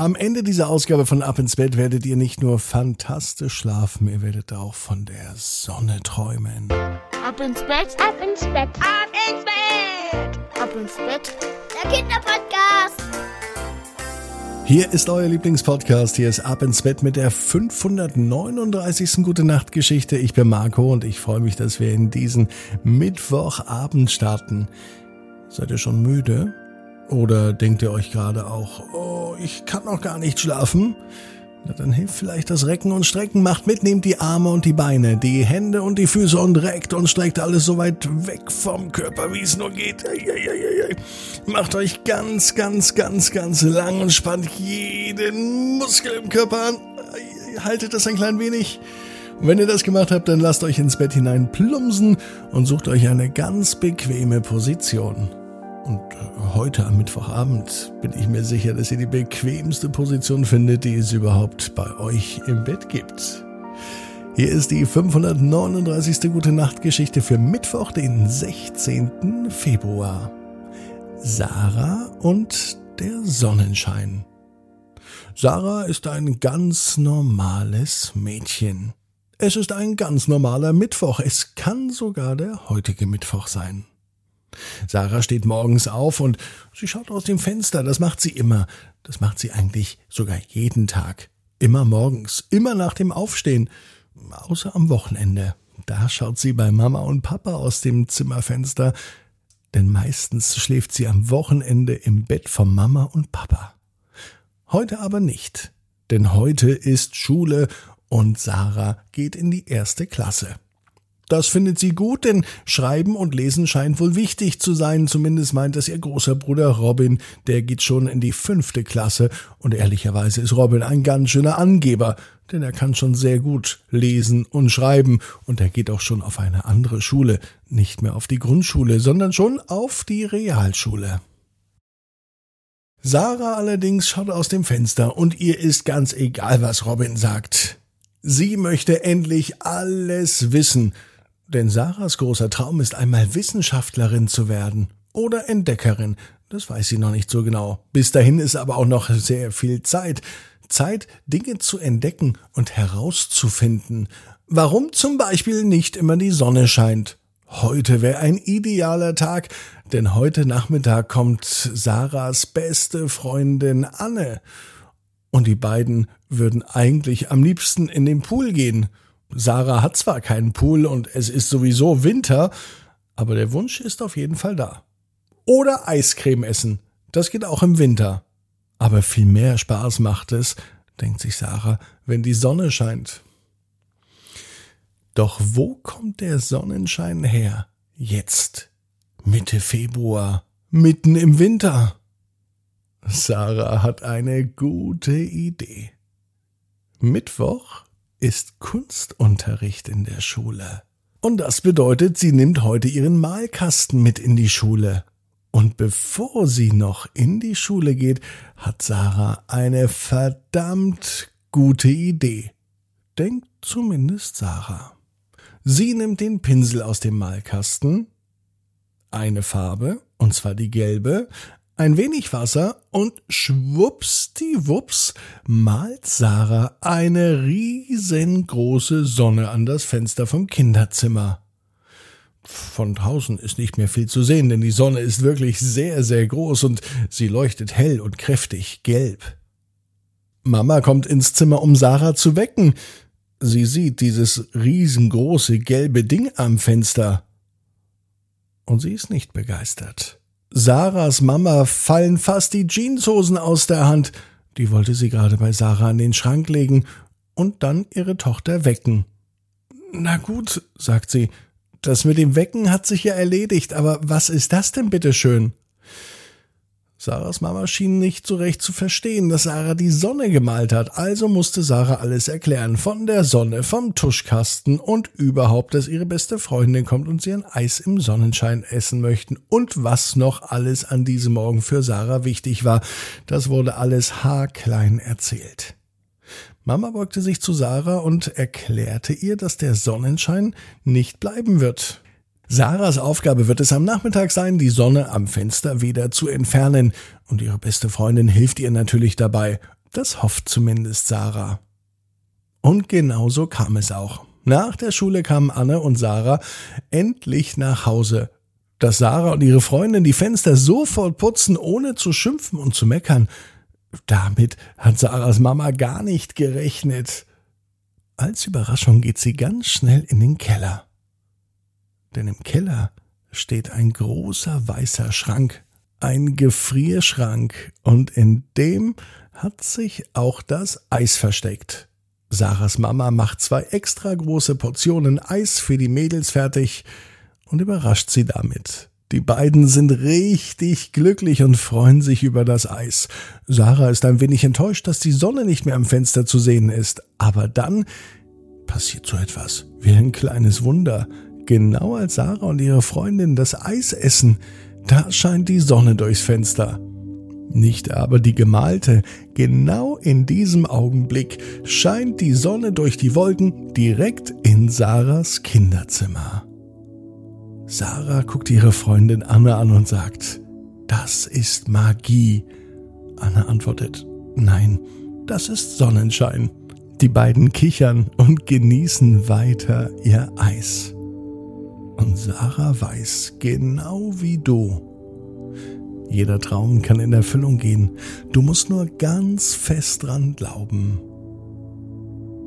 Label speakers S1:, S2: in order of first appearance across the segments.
S1: Am Ende dieser Ausgabe von Ab ins Bett werdet ihr nicht nur fantastisch schlafen, ihr werdet auch von der Sonne träumen.
S2: Ab ins Bett, ab ins Bett, ab ins Bett, ab ins Bett. Der Kinderpodcast.
S1: Hier ist euer Lieblingspodcast. Hier ist Ab ins Bett mit der 539. Gute Nacht Geschichte. Ich bin Marco und ich freue mich, dass wir in diesen Mittwochabend starten. Seid ihr schon müde? Oder denkt ihr euch gerade auch, oh, ich kann noch gar nicht schlafen? Na, dann hilft vielleicht das Recken und Strecken. Macht mit, nehmt die Arme und die Beine, die Hände und die Füße und reckt und streckt alles so weit weg vom Körper, wie es nur geht. Macht euch ganz, ganz, ganz, ganz lang und spannt jeden Muskel im Körper an. Haltet das ein klein wenig. Wenn ihr das gemacht habt, dann lasst euch ins Bett hinein plumpsen und sucht euch eine ganz bequeme Position. Und heute am Mittwochabend bin ich mir sicher, dass ihr die bequemste Position findet, die es überhaupt bei euch im Bett gibt. Hier ist die 539. Gute Nacht Geschichte für Mittwoch, den 16. Februar. Sarah und der Sonnenschein. Sarah ist ein ganz normales Mädchen. Es ist ein ganz normaler Mittwoch. Es kann sogar der heutige Mittwoch sein. Sarah steht morgens auf und sie schaut aus dem Fenster. Das macht sie immer. Das macht sie eigentlich sogar jeden Tag. Immer morgens, immer nach dem Aufstehen. Außer am Wochenende. Da schaut sie bei Mama und Papa aus dem Zimmerfenster. Denn meistens schläft sie am Wochenende im Bett von Mama und Papa. Heute aber nicht. Denn heute ist Schule und Sarah geht in die erste Klasse. Das findet sie gut, denn Schreiben und Lesen scheint wohl wichtig zu sein. Zumindest meint es ihr großer Bruder Robin. Der geht schon in die fünfte Klasse. Und ehrlicherweise ist Robin ein ganz schöner Angeber, denn er kann schon sehr gut lesen und schreiben. Und er geht auch schon auf eine andere Schule. Nicht mehr auf die Grundschule, sondern schon auf die Realschule. Sarah allerdings schaut aus dem Fenster und ihr ist ganz egal, was Robin sagt. Sie möchte endlich alles wissen denn Sarahs großer Traum ist einmal Wissenschaftlerin zu werden oder Entdeckerin. Das weiß sie noch nicht so genau. Bis dahin ist aber auch noch sehr viel Zeit. Zeit, Dinge zu entdecken und herauszufinden. Warum zum Beispiel nicht immer die Sonne scheint. Heute wäre ein idealer Tag, denn heute Nachmittag kommt Sarahs beste Freundin Anne. Und die beiden würden eigentlich am liebsten in den Pool gehen. Sarah hat zwar keinen Pool und es ist sowieso Winter, aber der Wunsch ist auf jeden Fall da. Oder Eiscreme essen. Das geht auch im Winter. Aber viel mehr Spaß macht es, denkt sich Sarah, wenn die Sonne scheint. Doch wo kommt der Sonnenschein her? Jetzt. Mitte Februar. Mitten im Winter. Sarah hat eine gute Idee. Mittwoch ist Kunstunterricht in der Schule. Und das bedeutet, sie nimmt heute ihren Malkasten mit in die Schule. Und bevor sie noch in die Schule geht, hat Sarah eine verdammt gute Idee. Denkt zumindest Sarah. Sie nimmt den Pinsel aus dem Malkasten, eine Farbe, und zwar die gelbe, ein wenig Wasser und schwuppsdiwupps malt Sarah eine riesengroße Sonne an das Fenster vom Kinderzimmer. Von draußen ist nicht mehr viel zu sehen, denn die Sonne ist wirklich sehr, sehr groß und sie leuchtet hell und kräftig gelb. Mama kommt ins Zimmer, um Sarah zu wecken. Sie sieht dieses riesengroße gelbe Ding am Fenster. Und sie ist nicht begeistert. Sarahs Mama fallen fast die Jeanshosen aus der Hand. Die wollte sie gerade bei Sarah an den Schrank legen und dann ihre Tochter wecken. Na gut, sagt sie, das mit dem Wecken hat sich ja erledigt, aber was ist das denn bitte schön? Sarahs Mama schien nicht so recht zu verstehen, dass Sarah die Sonne gemalt hat, also musste Sarah alles erklären, von der Sonne, vom Tuschkasten und überhaupt, dass ihre beste Freundin kommt und sie ein Eis im Sonnenschein essen möchten und was noch alles an diesem Morgen für Sarah wichtig war, das wurde alles haarklein erzählt. Mama beugte sich zu Sarah und erklärte ihr, dass der Sonnenschein nicht bleiben wird. Sarahs Aufgabe wird es am Nachmittag sein, die Sonne am Fenster wieder zu entfernen. Und ihre beste Freundin hilft ihr natürlich dabei. Das hofft zumindest Sarah. Und genauso kam es auch. Nach der Schule kamen Anne und Sarah endlich nach Hause. Dass Sarah und ihre Freundin die Fenster sofort putzen, ohne zu schimpfen und zu meckern, damit hat Sarahs Mama gar nicht gerechnet. Als Überraschung geht sie ganz schnell in den Keller. Denn im Keller steht ein großer weißer Schrank, ein Gefrierschrank, und in dem hat sich auch das Eis versteckt. Sarahs Mama macht zwei extra große Portionen Eis für die Mädels fertig und überrascht sie damit. Die beiden sind richtig glücklich und freuen sich über das Eis. Sarah ist ein wenig enttäuscht, dass die Sonne nicht mehr am Fenster zu sehen ist. Aber dann passiert so etwas wie ein kleines Wunder. Genau als Sarah und ihre Freundin das Eis essen, da scheint die Sonne durchs Fenster. Nicht aber die gemalte. Genau in diesem Augenblick scheint die Sonne durch die Wolken direkt in Sarahs Kinderzimmer. Sarah guckt ihre Freundin Anne an und sagt, das ist Magie. Anne antwortet, nein, das ist Sonnenschein. Die beiden kichern und genießen weiter ihr Eis. Und Sarah weiß, genau wie du, jeder Traum kann in Erfüllung gehen. Du musst nur ganz fest dran glauben.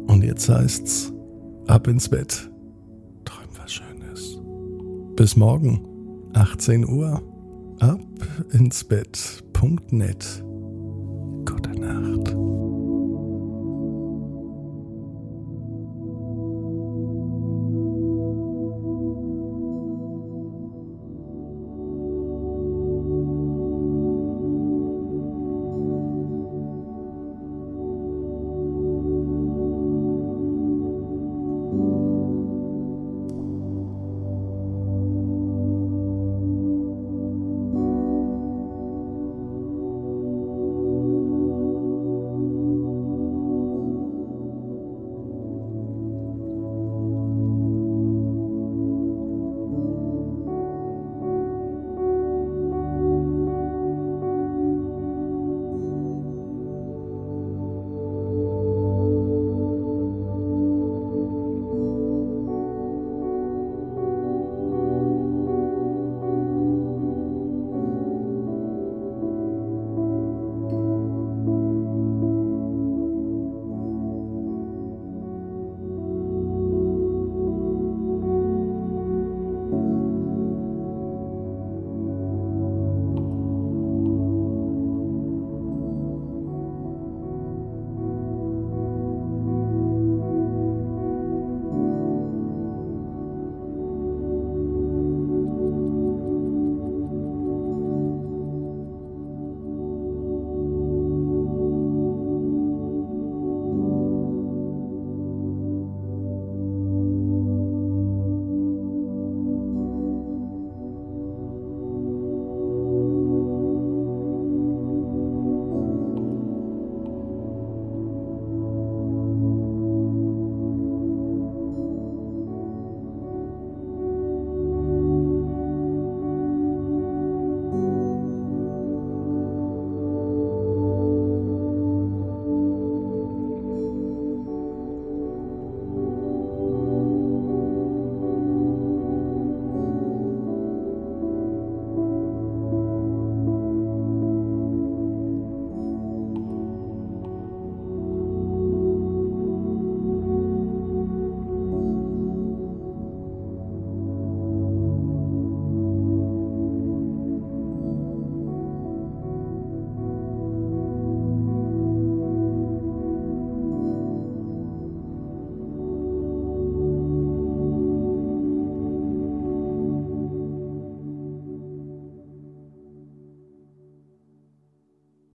S1: Und jetzt heißt's, ab ins Bett. Bis morgen, 18 Uhr, ab ins Bett.net. Gute Nacht.